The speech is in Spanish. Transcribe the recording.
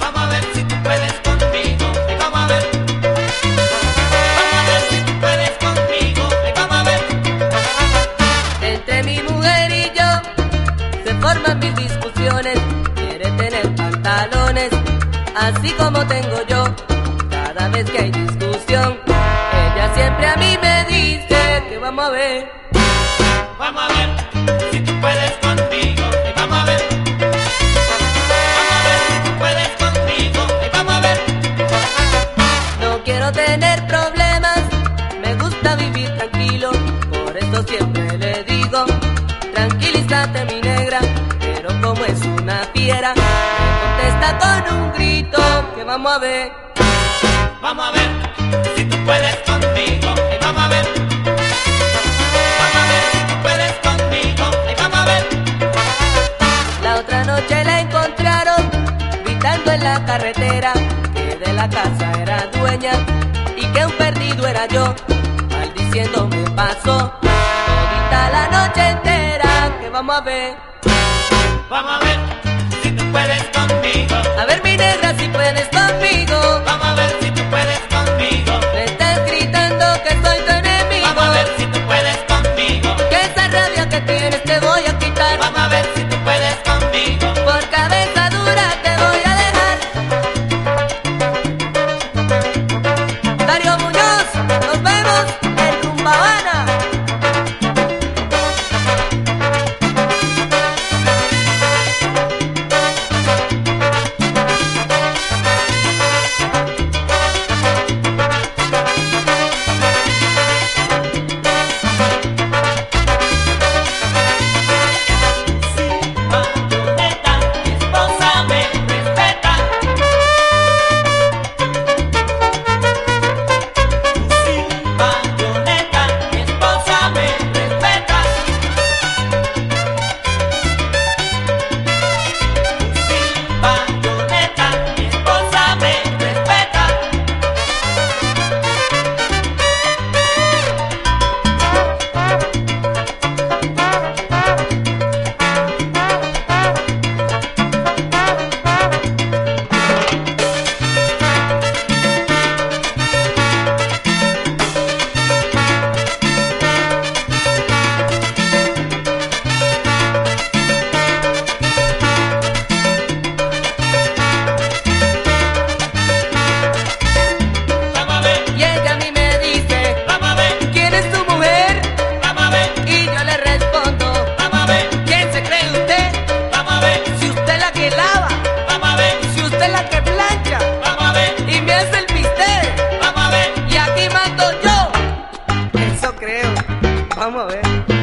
Vamos a ver si tú puedes conmigo. Vamos a ver. Vamos a ver si tú puedes conmigo. Vamos a ver. Entre mi mujer y yo se forman mil discusiones. Quiere tener pantalones, así como tengo yo. Cada vez que hay a mí me dice que vamos a ver. Vamos a ver si tú puedes conmigo. Ay, vamos a ver. Vamos a ver si tú puedes conmigo. Ay, vamos a ver. No quiero tener problemas, me gusta vivir tranquilo, por eso siempre le digo, tranquilízate mi negra, pero como es una fiera, me contesta con un grito, que vamos a ver, Vamos a ver si tú puedes conmigo. Que de la casa era dueña, y que un perdido era yo, maldiciendo me pasó, todita la noche entera, que vamos a ver. Vamos a ver si tú puedes Vamos a ver